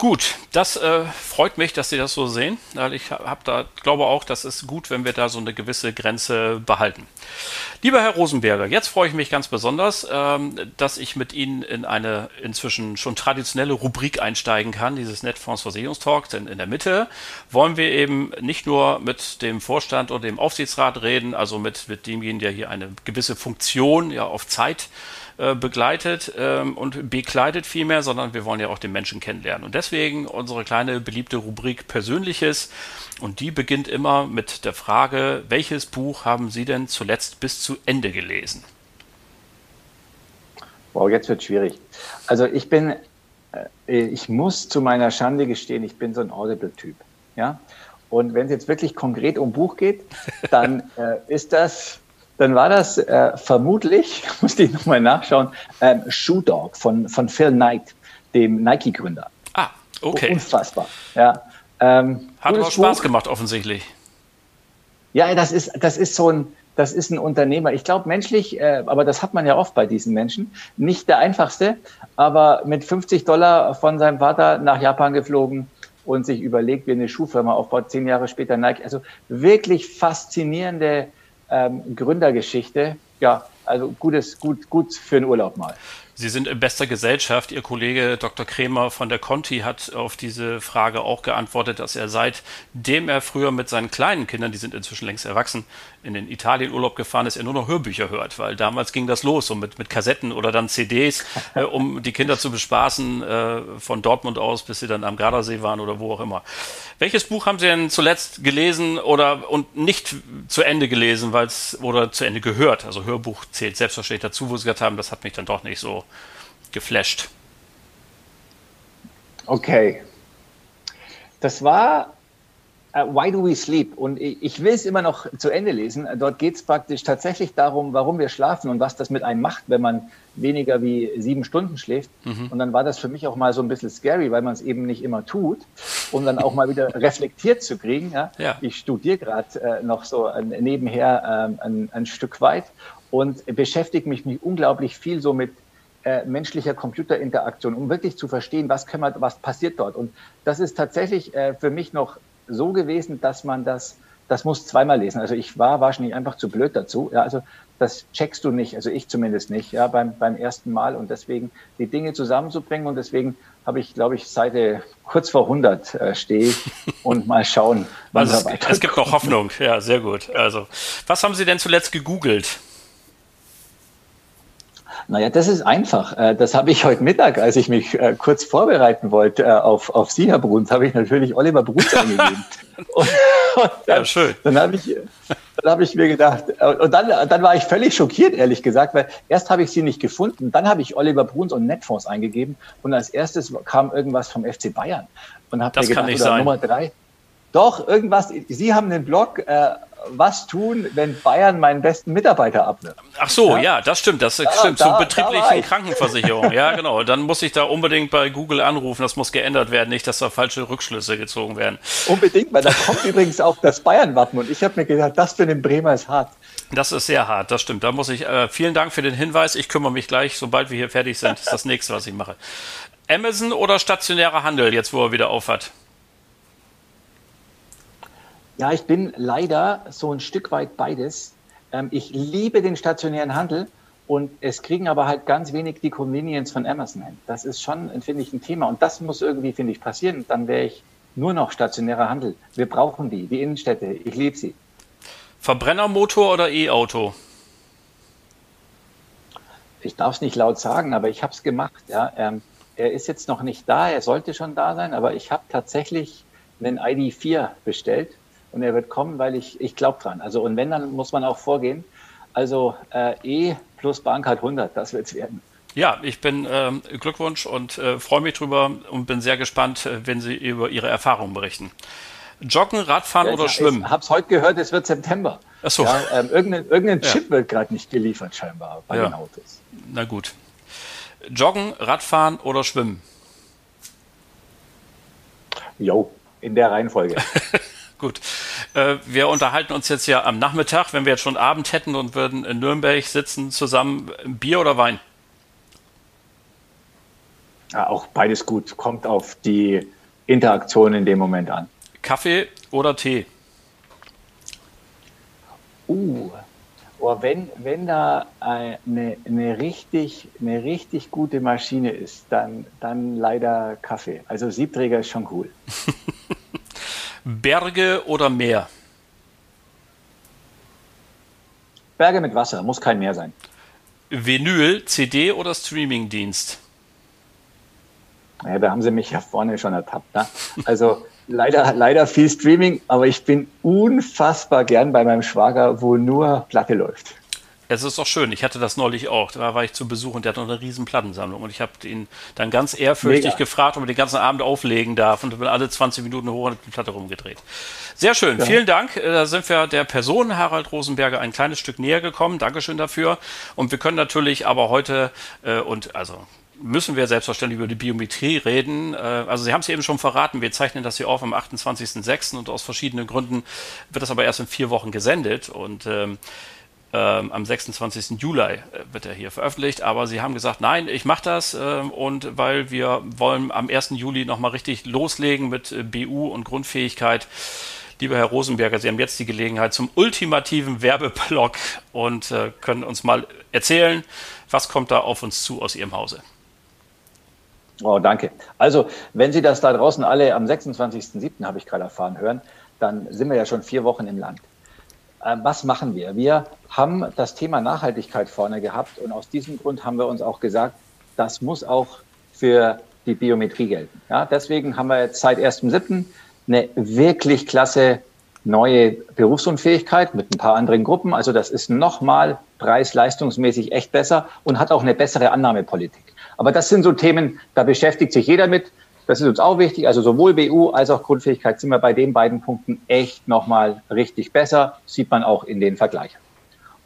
Gut, das äh, freut mich, dass Sie das so sehen. Ich habe da, glaube auch, das ist gut, wenn wir da so eine gewisse Grenze behalten. Lieber Herr Rosenberger, jetzt freue ich mich ganz besonders, ähm, dass ich mit Ihnen in eine inzwischen schon traditionelle Rubrik einsteigen kann, dieses Netfonds Versicherungstalk. Denn in der Mitte wollen wir eben nicht nur mit dem Vorstand oder dem Aufsichtsrat reden, also mit, mit demjenigen, der hier eine gewisse Funktion ja auf Zeit äh, begleitet ähm, und bekleidet vielmehr, sondern wir wollen ja auch den Menschen kennenlernen. Und deswegen unsere kleine beliebte Rubrik Persönliches. Und die beginnt immer mit der Frage, welches Buch haben Sie denn zuletzt bis zu Ende gelesen? Wow, jetzt wird schwierig. Also ich bin, äh, ich muss zu meiner Schande gestehen, ich bin so ein Audible-Typ. Ja? Und wenn es jetzt wirklich konkret um Buch geht, dann äh, ist das dann war das äh, vermutlich, musste ich nochmal nachschauen, ähm, Shoe Dog von, von Phil Knight, dem Nike-Gründer. Ah, okay. Unfassbar. Ja. Ähm, Hat aber Spaß Buch. gemacht, offensichtlich. Ja, das ist, das ist so ein, das ist ein Unternehmer. Ich glaube, menschlich, äh, aber das hat man ja oft bei diesen Menschen, nicht der einfachste, aber mit 50 Dollar von seinem Vater nach Japan geflogen und sich überlegt, wie eine Schuhfirma aufbaut, zehn Jahre später Nike. Also wirklich faszinierende ähm, Gründergeschichte. Ja, also gutes, gut, gut für den Urlaub mal. Sie sind in bester Gesellschaft. Ihr Kollege Dr. Kremer von der Conti hat auf diese Frage auch geantwortet, dass er seitdem er früher mit seinen kleinen Kindern, die sind inzwischen längst erwachsen, in den Italienurlaub gefahren ist, er nur noch Hörbücher hört, weil damals ging das los, so mit, mit Kassetten oder dann CDs, äh, um die Kinder zu bespaßen, äh, von Dortmund aus, bis sie dann am Gardasee waren oder wo auch immer. Welches Buch haben Sie denn zuletzt gelesen oder und nicht zu Ende gelesen, weil es oder zu Ende gehört? Also Hörbuch zählt selbstverständlich dazu, wo Sie gesagt haben, das hat mich dann doch nicht so geflasht. Okay. Das war Uh, Why Do We Sleep? Und ich will es immer noch zu Ende lesen. Dort geht es praktisch tatsächlich darum, warum wir schlafen und was das mit einem macht, wenn man weniger wie sieben Stunden schläft. Mhm. Und dann war das für mich auch mal so ein bisschen scary, weil man es eben nicht immer tut, um dann auch mal wieder reflektiert zu kriegen. Ja? ja. Ich studiere gerade äh, noch so äh, nebenher äh, ein, ein, Stück weit und beschäftige mich, mich unglaublich viel so mit äh, menschlicher Computerinteraktion, um wirklich zu verstehen, was, wir, was passiert dort. Und das ist tatsächlich äh, für mich noch so gewesen, dass man das, das muss zweimal lesen. Also ich war wahrscheinlich einfach zu blöd dazu. Ja, also das checkst du nicht, also ich zumindest nicht, ja, beim, beim ersten Mal. Und deswegen die Dinge zusammenzubringen und deswegen habe ich, glaube ich, Seite kurz vor 100 äh, stehe und mal schauen, wann also es, es gibt noch Hoffnung, ja, sehr gut. Also, was haben Sie denn zuletzt gegoogelt? Naja, das ist einfach. Äh, das habe ich heute Mittag, als ich mich äh, kurz vorbereiten wollte äh, auf, auf Sie, Herr Bruns, habe ich natürlich Oliver Bruns eingegeben. und, und dann, ja, schön. Dann habe ich, dann habe ich mir gedacht, und dann, dann war ich völlig schockiert, ehrlich gesagt, weil erst habe ich Sie nicht gefunden, dann habe ich Oliver Bruns und Netfonds eingegeben und als erstes kam irgendwas vom FC Bayern. Und habe mir gedacht, kann nicht sein. Nummer drei. Doch, irgendwas. Sie haben einen Blog, äh, was tun, wenn Bayern meinen besten Mitarbeiter abnimmt. Ach so, ja, ja das stimmt, das da, stimmt, da, zur betrieblichen Krankenversicherung. Ja, genau. Dann muss ich da unbedingt bei Google anrufen, das muss geändert werden, nicht, dass da falsche Rückschlüsse gezogen werden. Unbedingt, weil da kommt übrigens auch das Bayern-Wappen und ich habe mir gedacht, das für den Bremer ist hart. Das ist sehr hart, das stimmt. Da muss ich, äh, vielen Dank für den Hinweis. Ich kümmere mich gleich, sobald wir hier fertig sind, ist das nächste, was ich mache. Amazon oder stationärer Handel, jetzt wo er wieder aufhat? Ja, ich bin leider so ein Stück weit beides. Ähm, ich liebe den stationären Handel und es kriegen aber halt ganz wenig die Convenience von Amazon hin. Das ist schon, finde ich, ein Thema und das muss irgendwie, finde ich, passieren. Dann wäre ich nur noch stationärer Handel. Wir brauchen die, die Innenstädte. Ich liebe sie. Verbrennermotor oder E-Auto? Ich darf es nicht laut sagen, aber ich habe es gemacht. Ja. Ähm, er ist jetzt noch nicht da, er sollte schon da sein, aber ich habe tatsächlich einen ID4 bestellt und er wird kommen, weil ich, ich glaube dran. Also und wenn, dann muss man auch vorgehen. Also äh, E plus Bahncard 100, das wird es werden. Ja, ich bin äh, Glückwunsch und äh, freue mich drüber und bin sehr gespannt, äh, wenn Sie über Ihre Erfahrungen berichten. Joggen, Radfahren ja, oder ich, Schwimmen? Ich habe es heute gehört, es wird September. Ach so. Ja, ähm, irgendein, irgendein Chip ja. wird gerade nicht geliefert scheinbar bei den Autos. Na gut. Joggen, Radfahren oder Schwimmen? Jo, in der Reihenfolge. Gut. Äh, wir unterhalten uns jetzt ja am Nachmittag, wenn wir jetzt schon Abend hätten und würden in Nürnberg sitzen, zusammen Bier oder Wein? Ja, auch beides gut. Kommt auf die Interaktion in dem Moment an. Kaffee oder Tee? Uh, oh, wenn, wenn da eine, eine, richtig, eine richtig gute Maschine ist, dann, dann leider Kaffee. Also Siebträger ist schon cool. Berge oder Meer? Berge mit Wasser, muss kein Meer sein. Vinyl, CD oder Streamingdienst? Ja, da haben Sie mich ja vorne schon ertappt. Ne? Also leider, leider viel Streaming, aber ich bin unfassbar gern bei meinem Schwager, wo nur Platte läuft. Es ist doch schön. Ich hatte das neulich auch. Da war ich zu Besuch und der hat noch eine riesen Plattensammlung. Und ich habe ihn dann ganz ehrfürchtig Mega. gefragt, ob er den ganzen Abend auflegen darf. Und bin alle 20 Minuten hoch und die Platte rumgedreht. Sehr schön. Ja. Vielen Dank. Äh, da sind wir der Person Harald Rosenberger ein kleines Stück näher gekommen. Dankeschön dafür. Und wir können natürlich aber heute äh, und also müssen wir selbstverständlich über die Biometrie reden. Äh, also Sie haben es eben schon verraten, wir zeichnen das hier auf am 28.06. und aus verschiedenen Gründen wird das aber erst in vier Wochen gesendet und ähm, ähm, am 26. Juli äh, wird er hier veröffentlicht, aber sie haben gesagt, nein, ich mache das äh, und weil wir wollen am 1. Juli nochmal richtig loslegen mit äh, BU und Grundfähigkeit. Lieber Herr Rosenberger, Sie haben jetzt die Gelegenheit zum ultimativen Werbeblock und äh, können uns mal erzählen, was kommt da auf uns zu aus Ihrem Hause. Oh, danke. Also, wenn Sie das da draußen alle am 26.07. habe ich gerade erfahren hören, dann sind wir ja schon vier Wochen im Land. Ähm, was machen wir? Wir haben das Thema Nachhaltigkeit vorne gehabt und aus diesem Grund haben wir uns auch gesagt, das muss auch für die Biometrie gelten. Ja, deswegen haben wir jetzt seit 1.7. eine wirklich klasse neue Berufsunfähigkeit mit ein paar anderen Gruppen. Also das ist nochmal preis-leistungsmäßig echt besser und hat auch eine bessere Annahmepolitik. Aber das sind so Themen, da beschäftigt sich jeder mit. Das ist uns auch wichtig. Also sowohl BU als auch Grundfähigkeit sind wir bei den beiden Punkten echt nochmal richtig besser. Sieht man auch in den Vergleichen.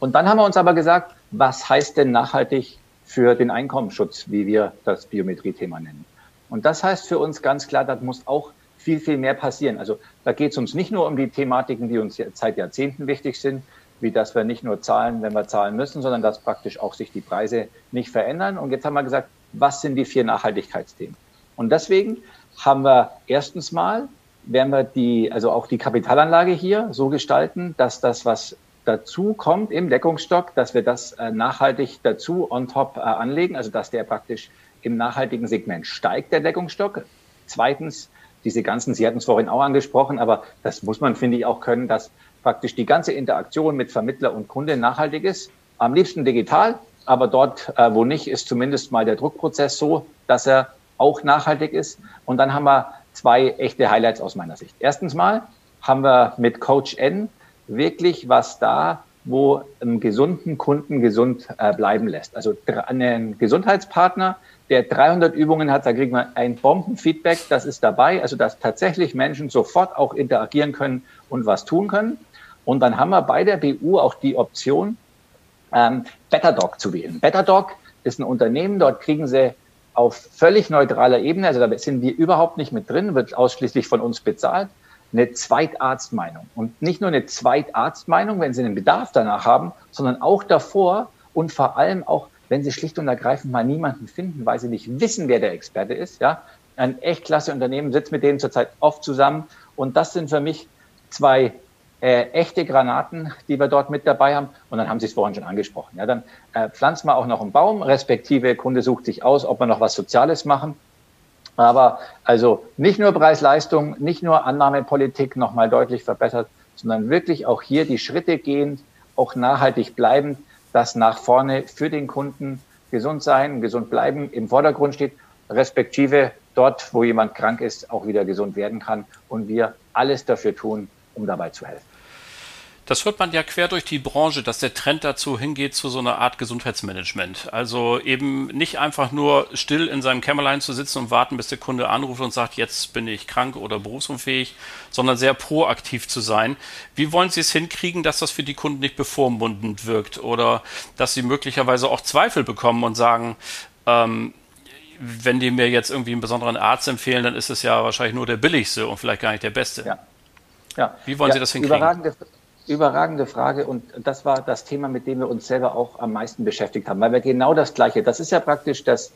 Und dann haben wir uns aber gesagt, was heißt denn nachhaltig für den Einkommensschutz, wie wir das Biometrie-Thema nennen? Und das heißt für uns ganz klar, da muss auch viel, viel mehr passieren. Also da geht es uns nicht nur um die Thematiken, die uns seit Jahrzehnten wichtig sind, wie dass wir nicht nur zahlen, wenn wir zahlen müssen, sondern dass praktisch auch sich die Preise nicht verändern. Und jetzt haben wir gesagt, was sind die vier Nachhaltigkeitsthemen? Und deswegen haben wir erstens mal, werden wir die, also auch die Kapitalanlage hier so gestalten, dass das, was dazu kommt im Deckungsstock, dass wir das äh, nachhaltig dazu on top äh, anlegen, also dass der praktisch im nachhaltigen Segment steigt, der Deckungsstock. Zweitens, diese ganzen, Sie hatten es vorhin auch angesprochen, aber das muss man, finde ich, auch können, dass praktisch die ganze Interaktion mit Vermittler und Kunde nachhaltig ist. Am liebsten digital, aber dort, äh, wo nicht, ist zumindest mal der Druckprozess so, dass er auch nachhaltig ist. Und dann haben wir zwei echte Highlights aus meiner Sicht. Erstens mal haben wir mit Coach N wirklich was da, wo einen gesunden Kunden gesund äh, bleiben lässt. Also einen Gesundheitspartner, der 300 Übungen hat, da kriegen wir ein Bombenfeedback, das ist dabei, also dass tatsächlich Menschen sofort auch interagieren können und was tun können. Und dann haben wir bei der BU auch die Option, ähm, BetterDoc zu wählen. BetterDoc ist ein Unternehmen, dort kriegen sie auf völlig neutraler Ebene, also da sind wir überhaupt nicht mit drin, wird ausschließlich von uns bezahlt, eine Zweitarztmeinung. Und nicht nur eine Zweitarztmeinung, wenn Sie einen Bedarf danach haben, sondern auch davor und vor allem auch, wenn Sie schlicht und ergreifend mal niemanden finden, weil Sie nicht wissen, wer der Experte ist. Ja, ein echt klasse Unternehmen, sitzt mit denen zurzeit oft zusammen. Und das sind für mich zwei äh, echte Granaten, die wir dort mit dabei haben. Und dann haben Sie es vorhin schon angesprochen. Ja, dann äh, pflanzen wir auch noch einen Baum, respektive Kunde sucht sich aus, ob wir noch was Soziales machen. Aber also nicht nur Preis-Leistung, nicht nur Annahmepolitik nochmal deutlich verbessert, sondern wirklich auch hier die Schritte gehend, auch nachhaltig bleibend, dass nach vorne für den Kunden gesund sein, gesund bleiben im Vordergrund steht, respektive dort, wo jemand krank ist, auch wieder gesund werden kann und wir alles dafür tun, um dabei zu helfen. Das hört man ja quer durch die Branche, dass der Trend dazu hingeht zu so einer Art Gesundheitsmanagement. Also eben nicht einfach nur still in seinem Kämmerlein zu sitzen und warten, bis der Kunde anruft und sagt, jetzt bin ich krank oder berufsunfähig, sondern sehr proaktiv zu sein. Wie wollen Sie es hinkriegen, dass das für die Kunden nicht bevormundend wirkt oder dass sie möglicherweise auch Zweifel bekommen und sagen, ähm, wenn die mir jetzt irgendwie einen besonderen Arzt empfehlen, dann ist es ja wahrscheinlich nur der billigste und vielleicht gar nicht der beste. Ja. Ja. Wie wollen ja, Sie das hinkriegen? Überragende, Überragende Frage und das war das Thema, mit dem wir uns selber auch am meisten beschäftigt haben, weil wir genau das Gleiche, das ist ja praktisch das,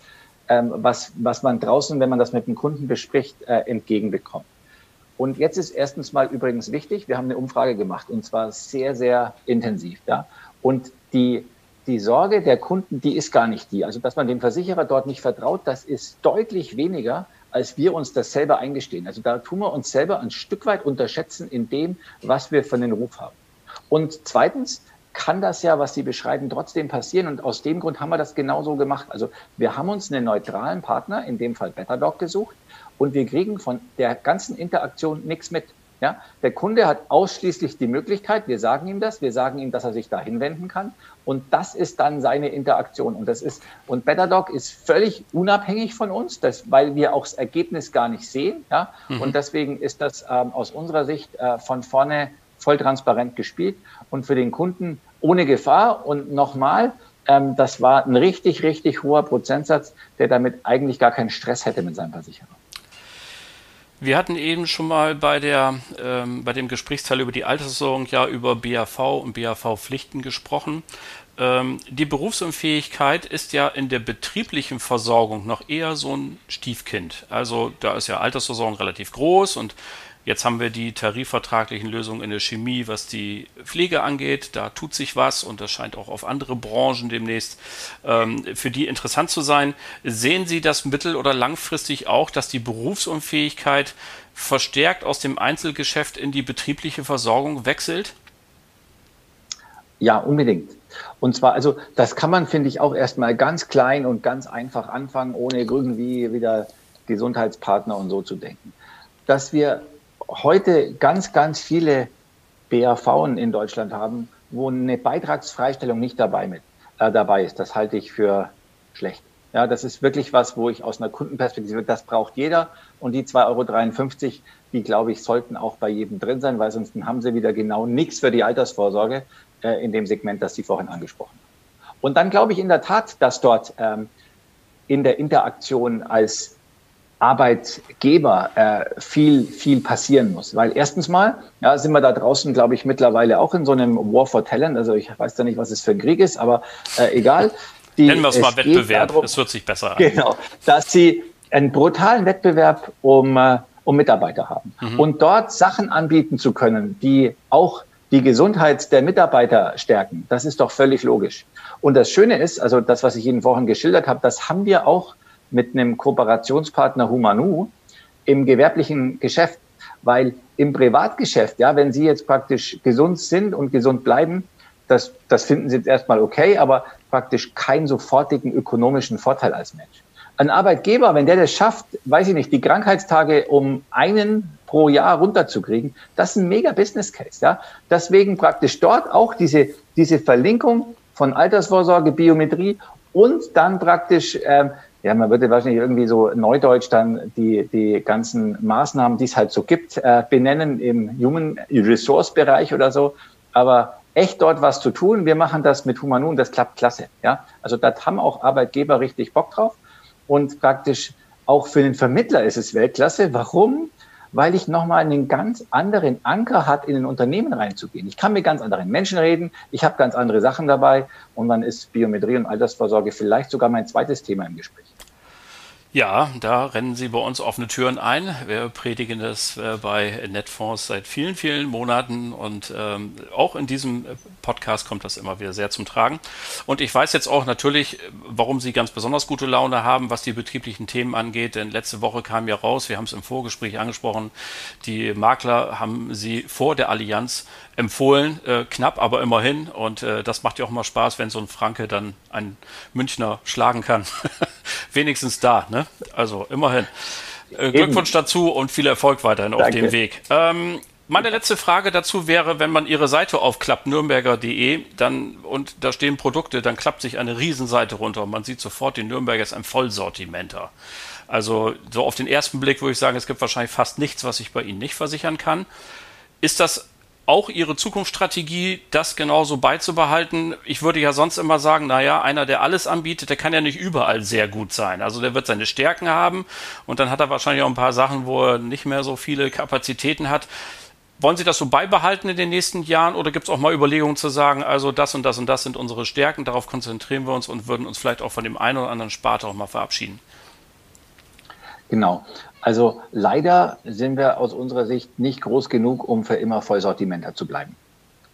ähm, was, was man draußen, wenn man das mit dem Kunden bespricht, äh, entgegenbekommt. Und jetzt ist erstens mal übrigens wichtig, wir haben eine Umfrage gemacht und zwar sehr, sehr intensiv. Ja? Und die, die Sorge der Kunden, die ist gar nicht die. Also, dass man dem Versicherer dort nicht vertraut, das ist deutlich weniger, als wir uns das selber eingestehen. Also da tun wir uns selber ein Stück weit unterschätzen in dem, was wir von den Ruf haben. Und zweitens kann das ja, was Sie beschreiben, trotzdem passieren. Und aus dem Grund haben wir das genauso gemacht. Also wir haben uns einen neutralen Partner, in dem Fall BetterDoc, gesucht und wir kriegen von der ganzen Interaktion nichts mit. Ja, der Kunde hat ausschließlich die Möglichkeit, wir sagen ihm das, wir sagen ihm, dass er sich da hinwenden kann. Und das ist dann seine Interaktion. Und das ist, und BetterDoc ist völlig unabhängig von uns, das, weil wir auch das Ergebnis gar nicht sehen. Ja, mhm. und deswegen ist das ähm, aus unserer Sicht äh, von vorne voll transparent gespielt und für den Kunden ohne Gefahr. Und nochmal, ähm, das war ein richtig, richtig hoher Prozentsatz, der damit eigentlich gar keinen Stress hätte mit seinem Versicherer. Wir hatten eben schon mal bei, der, ähm, bei dem Gesprächsteil über die Altersversorgung ja über BAV und BAV-Pflichten gesprochen. Ähm, die Berufsunfähigkeit ist ja in der betrieblichen Versorgung noch eher so ein Stiefkind. Also da ist ja Altersversorgung relativ groß und Jetzt haben wir die tarifvertraglichen Lösungen in der Chemie, was die Pflege angeht. Da tut sich was und das scheint auch auf andere Branchen demnächst ähm, für die interessant zu sein. Sehen Sie das mittel- oder langfristig auch, dass die Berufsunfähigkeit verstärkt aus dem Einzelgeschäft in die betriebliche Versorgung wechselt? Ja, unbedingt. Und zwar, also das kann man, finde ich, auch erstmal ganz klein und ganz einfach anfangen, ohne irgendwie wieder Gesundheitspartner und so zu denken. Dass wir heute ganz, ganz viele BAV in Deutschland haben, wo eine Beitragsfreistellung nicht dabei, mit, äh, dabei ist. Das halte ich für schlecht. Ja, das ist wirklich was, wo ich aus einer Kundenperspektive, das braucht jeder. Und die 2,53 Euro, die glaube ich, sollten auch bei jedem drin sein, weil sonst haben sie wieder genau nichts für die Altersvorsorge äh, in dem Segment, das Sie vorhin angesprochen haben. Und dann glaube ich in der Tat, dass dort ähm, in der Interaktion als Arbeitgeber äh, viel, viel passieren muss. Weil erstens mal, ja, sind wir da draußen, glaube ich, mittlerweile auch in so einem War for Talent. Also ich weiß da nicht, was es für ein Krieg ist, aber äh, egal. Die, Nennen wir es mal Wettbewerb, darum, es wird sich besser an. Genau, dass sie einen brutalen Wettbewerb um, äh, um Mitarbeiter haben. Mhm. Und dort Sachen anbieten zu können, die auch die Gesundheit der Mitarbeiter stärken, das ist doch völlig logisch. Und das Schöne ist, also das, was ich Ihnen vorhin geschildert habe, das haben wir auch mit einem Kooperationspartner Humanu im gewerblichen Geschäft, weil im Privatgeschäft, ja, wenn Sie jetzt praktisch gesund sind und gesund bleiben, das, das finden sie jetzt erstmal okay, aber praktisch keinen sofortigen ökonomischen Vorteil als Mensch. Ein Arbeitgeber, wenn der das schafft, weiß ich nicht, die Krankheitstage um einen pro Jahr runterzukriegen, das ist ein mega Business Case. Ja? Deswegen praktisch dort auch diese, diese Verlinkung von Altersvorsorge, Biometrie und dann praktisch, ähm, ja, man würde wahrscheinlich irgendwie so neudeutsch dann die, die ganzen Maßnahmen, die es halt so gibt, äh, benennen im Human Resource Bereich oder so. Aber echt dort was zu tun. Wir machen das mit Humanun, das klappt klasse. Ja? Also da haben auch Arbeitgeber richtig Bock drauf. Und praktisch auch für den Vermittler ist es Weltklasse. Warum? Weil ich nochmal einen ganz anderen Anker hat, in ein Unternehmen reinzugehen. Ich kann mit ganz anderen Menschen reden, ich habe ganz andere Sachen dabei und dann ist Biometrie und Altersvorsorge vielleicht sogar mein zweites Thema im Gespräch. Ja, da rennen Sie bei uns offene Türen ein. Wir predigen das äh, bei Netfonds seit vielen, vielen Monaten und ähm, auch in diesem Podcast kommt das immer wieder sehr zum Tragen. Und ich weiß jetzt auch natürlich, warum Sie ganz besonders gute Laune haben, was die betrieblichen Themen angeht. Denn letzte Woche kam ja raus, wir haben es im Vorgespräch angesprochen, die Makler haben Sie vor der Allianz empfohlen, äh, knapp, aber immerhin. Und äh, das macht ja auch mal Spaß, wenn so ein Franke dann einen Münchner schlagen kann. Wenigstens da, ne? Also immerhin. Äh, Glückwunsch dazu und viel Erfolg weiterhin Danke. auf dem Weg. Ähm, meine letzte Frage dazu wäre, wenn man Ihre Seite aufklappt, nürnberger.de, dann und da stehen Produkte, dann klappt sich eine Riesenseite runter und man sieht sofort, die Nürnberger ist ein Vollsortimenter. Also so auf den ersten Blick würde ich sagen, es gibt wahrscheinlich fast nichts, was ich bei Ihnen nicht versichern kann. Ist das auch Ihre Zukunftsstrategie, das genauso beizubehalten? Ich würde ja sonst immer sagen, naja, einer, der alles anbietet, der kann ja nicht überall sehr gut sein. Also der wird seine Stärken haben und dann hat er wahrscheinlich auch ein paar Sachen, wo er nicht mehr so viele Kapazitäten hat. Wollen Sie das so beibehalten in den nächsten Jahren oder gibt es auch mal Überlegungen zu sagen, also das und das und das sind unsere Stärken, darauf konzentrieren wir uns und würden uns vielleicht auch von dem einen oder anderen Sparte auch mal verabschieden? Genau. Also leider sind wir aus unserer Sicht nicht groß genug, um für immer Vollsortimenter zu bleiben.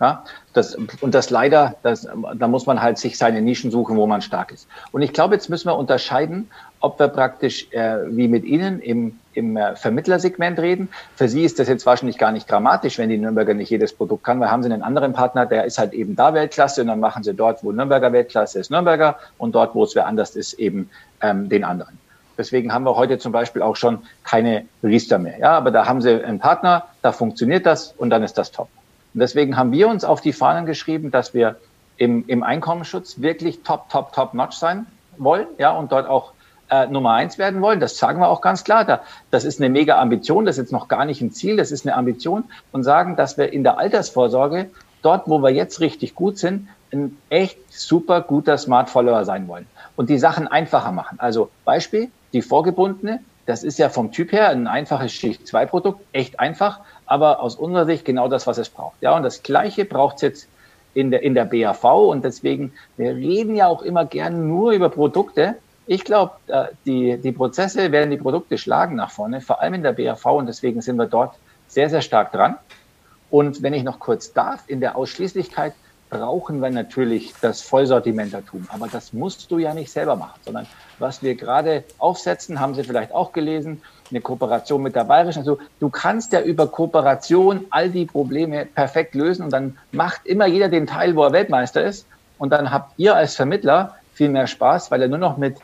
Ja, das, und das leider, das, da muss man halt sich seine Nischen suchen, wo man stark ist. Und ich glaube, jetzt müssen wir unterscheiden, ob wir praktisch äh, wie mit Ihnen im, im äh, Vermittlersegment reden. Für Sie ist das jetzt wahrscheinlich gar nicht dramatisch, wenn die Nürnberger nicht jedes Produkt kann, weil haben Sie einen anderen Partner, der ist halt eben da Weltklasse und dann machen Sie dort, wo Nürnberger Weltklasse ist, Nürnberger und dort, wo es wer anders ist, eben ähm, den anderen. Deswegen haben wir heute zum Beispiel auch schon keine Riester mehr. Ja, aber da haben Sie einen Partner, da funktioniert das und dann ist das top. Und deswegen haben wir uns auf die Fahnen geschrieben, dass wir im, im Einkommensschutz wirklich top, top, top notch sein wollen, ja, und dort auch äh, Nummer eins werden wollen. Das sagen wir auch ganz klar. Da, das ist eine mega Ambition. Das ist jetzt noch gar nicht ein Ziel. Das ist eine Ambition und sagen, dass wir in der Altersvorsorge dort, wo wir jetzt richtig gut sind, ein echt super guter Smart Follower sein wollen und die Sachen einfacher machen. Also Beispiel, die vorgebundene, das ist ja vom Typ her ein einfaches Schicht-2-Produkt, echt einfach, aber aus unserer Sicht genau das, was es braucht. Ja, und das Gleiche braucht es jetzt in der, in der BAV und deswegen, wir reden ja auch immer gern nur über Produkte. Ich glaube, äh, die, die Prozesse werden die Produkte schlagen nach vorne, vor allem in der BAV und deswegen sind wir dort sehr, sehr stark dran. Und wenn ich noch kurz darf, in der Ausschließlichkeit brauchen wir natürlich das Vollsortimentertum. Aber das musst du ja nicht selber machen, sondern was wir gerade aufsetzen, haben Sie vielleicht auch gelesen, eine Kooperation mit der Bayerischen. Also du kannst ja über Kooperation all die Probleme perfekt lösen und dann macht immer jeder den Teil, wo er Weltmeister ist. Und dann habt ihr als Vermittler viel mehr Spaß, weil er nur noch mit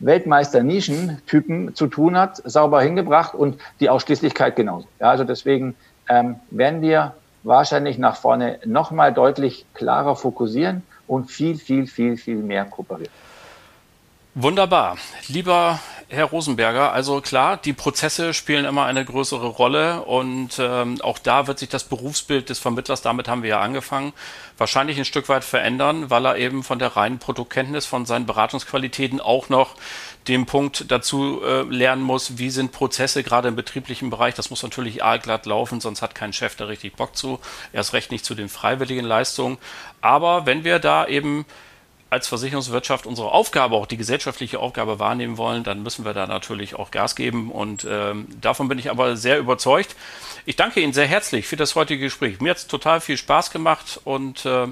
Weltmeister-Nischen-Typen zu tun hat, sauber hingebracht und die Ausschließlichkeit genauso. Ja, also deswegen ähm, werden wir wahrscheinlich nach vorne nochmal deutlich klarer fokussieren und viel, viel, viel, viel mehr kooperieren. Wunderbar. Lieber Herr Rosenberger, also klar, die Prozesse spielen immer eine größere Rolle und ähm, auch da wird sich das Berufsbild des Vermittlers, damit haben wir ja angefangen, wahrscheinlich ein Stück weit verändern, weil er eben von der reinen Produktkenntnis, von seinen Beratungsqualitäten auch noch den Punkt dazu äh, lernen muss, wie sind Prozesse gerade im betrieblichen Bereich. Das muss natürlich aalglatt laufen, sonst hat kein Chef da richtig Bock zu. Erst recht nicht zu den freiwilligen Leistungen. Aber wenn wir da eben als Versicherungswirtschaft unsere Aufgabe, auch die gesellschaftliche Aufgabe wahrnehmen wollen, dann müssen wir da natürlich auch Gas geben. Und ähm, davon bin ich aber sehr überzeugt. Ich danke Ihnen sehr herzlich für das heutige Gespräch. Mir hat es total viel Spaß gemacht und äh,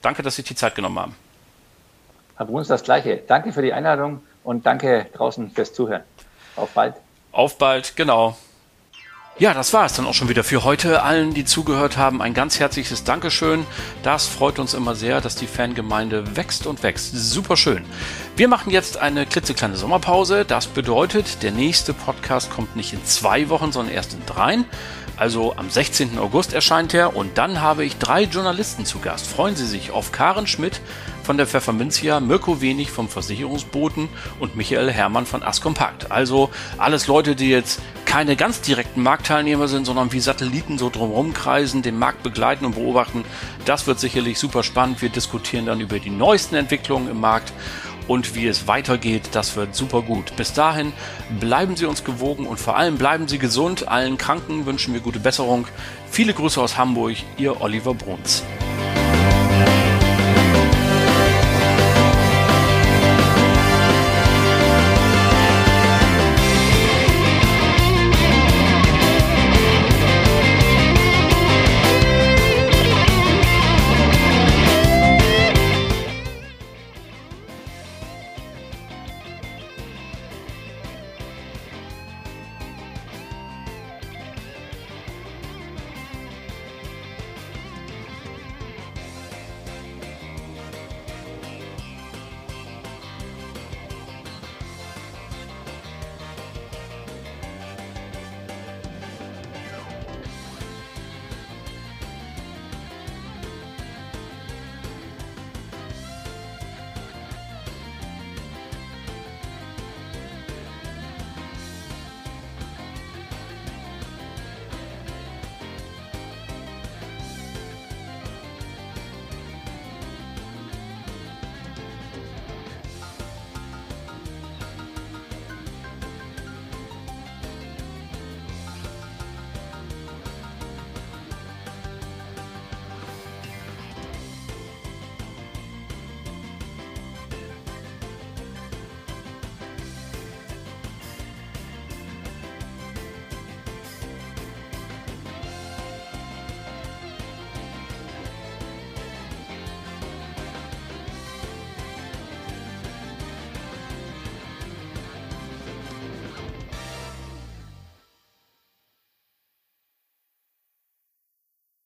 danke, dass Sie die Zeit genommen haben. Herr Bruns, das Gleiche. Danke für die Einladung und danke draußen fürs Zuhören. Auf bald. Auf bald, genau. Ja, das war es dann auch schon wieder für heute. Allen, die zugehört haben, ein ganz herzliches Dankeschön. Das freut uns immer sehr, dass die Fangemeinde wächst und wächst. Super schön. Wir machen jetzt eine klitzekleine Sommerpause. Das bedeutet, der nächste Podcast kommt nicht in zwei Wochen, sondern erst in dreien. Also am 16. August erscheint er und dann habe ich drei Journalisten zu Gast. Freuen Sie sich auf Karen Schmidt von der Pfefferminzia, Mirko Wenig vom Versicherungsboten und Michael Hermann von Askompakt. Also alles Leute, die jetzt keine ganz direkten Marktteilnehmer sind, sondern wie Satelliten so drumherum kreisen, den Markt begleiten und beobachten. Das wird sicherlich super spannend. Wir diskutieren dann über die neuesten Entwicklungen im Markt und wie es weitergeht, das wird super gut. Bis dahin bleiben Sie uns gewogen und vor allem bleiben Sie gesund. Allen Kranken wünschen wir gute Besserung. Viele Grüße aus Hamburg, Ihr Oliver Bruns.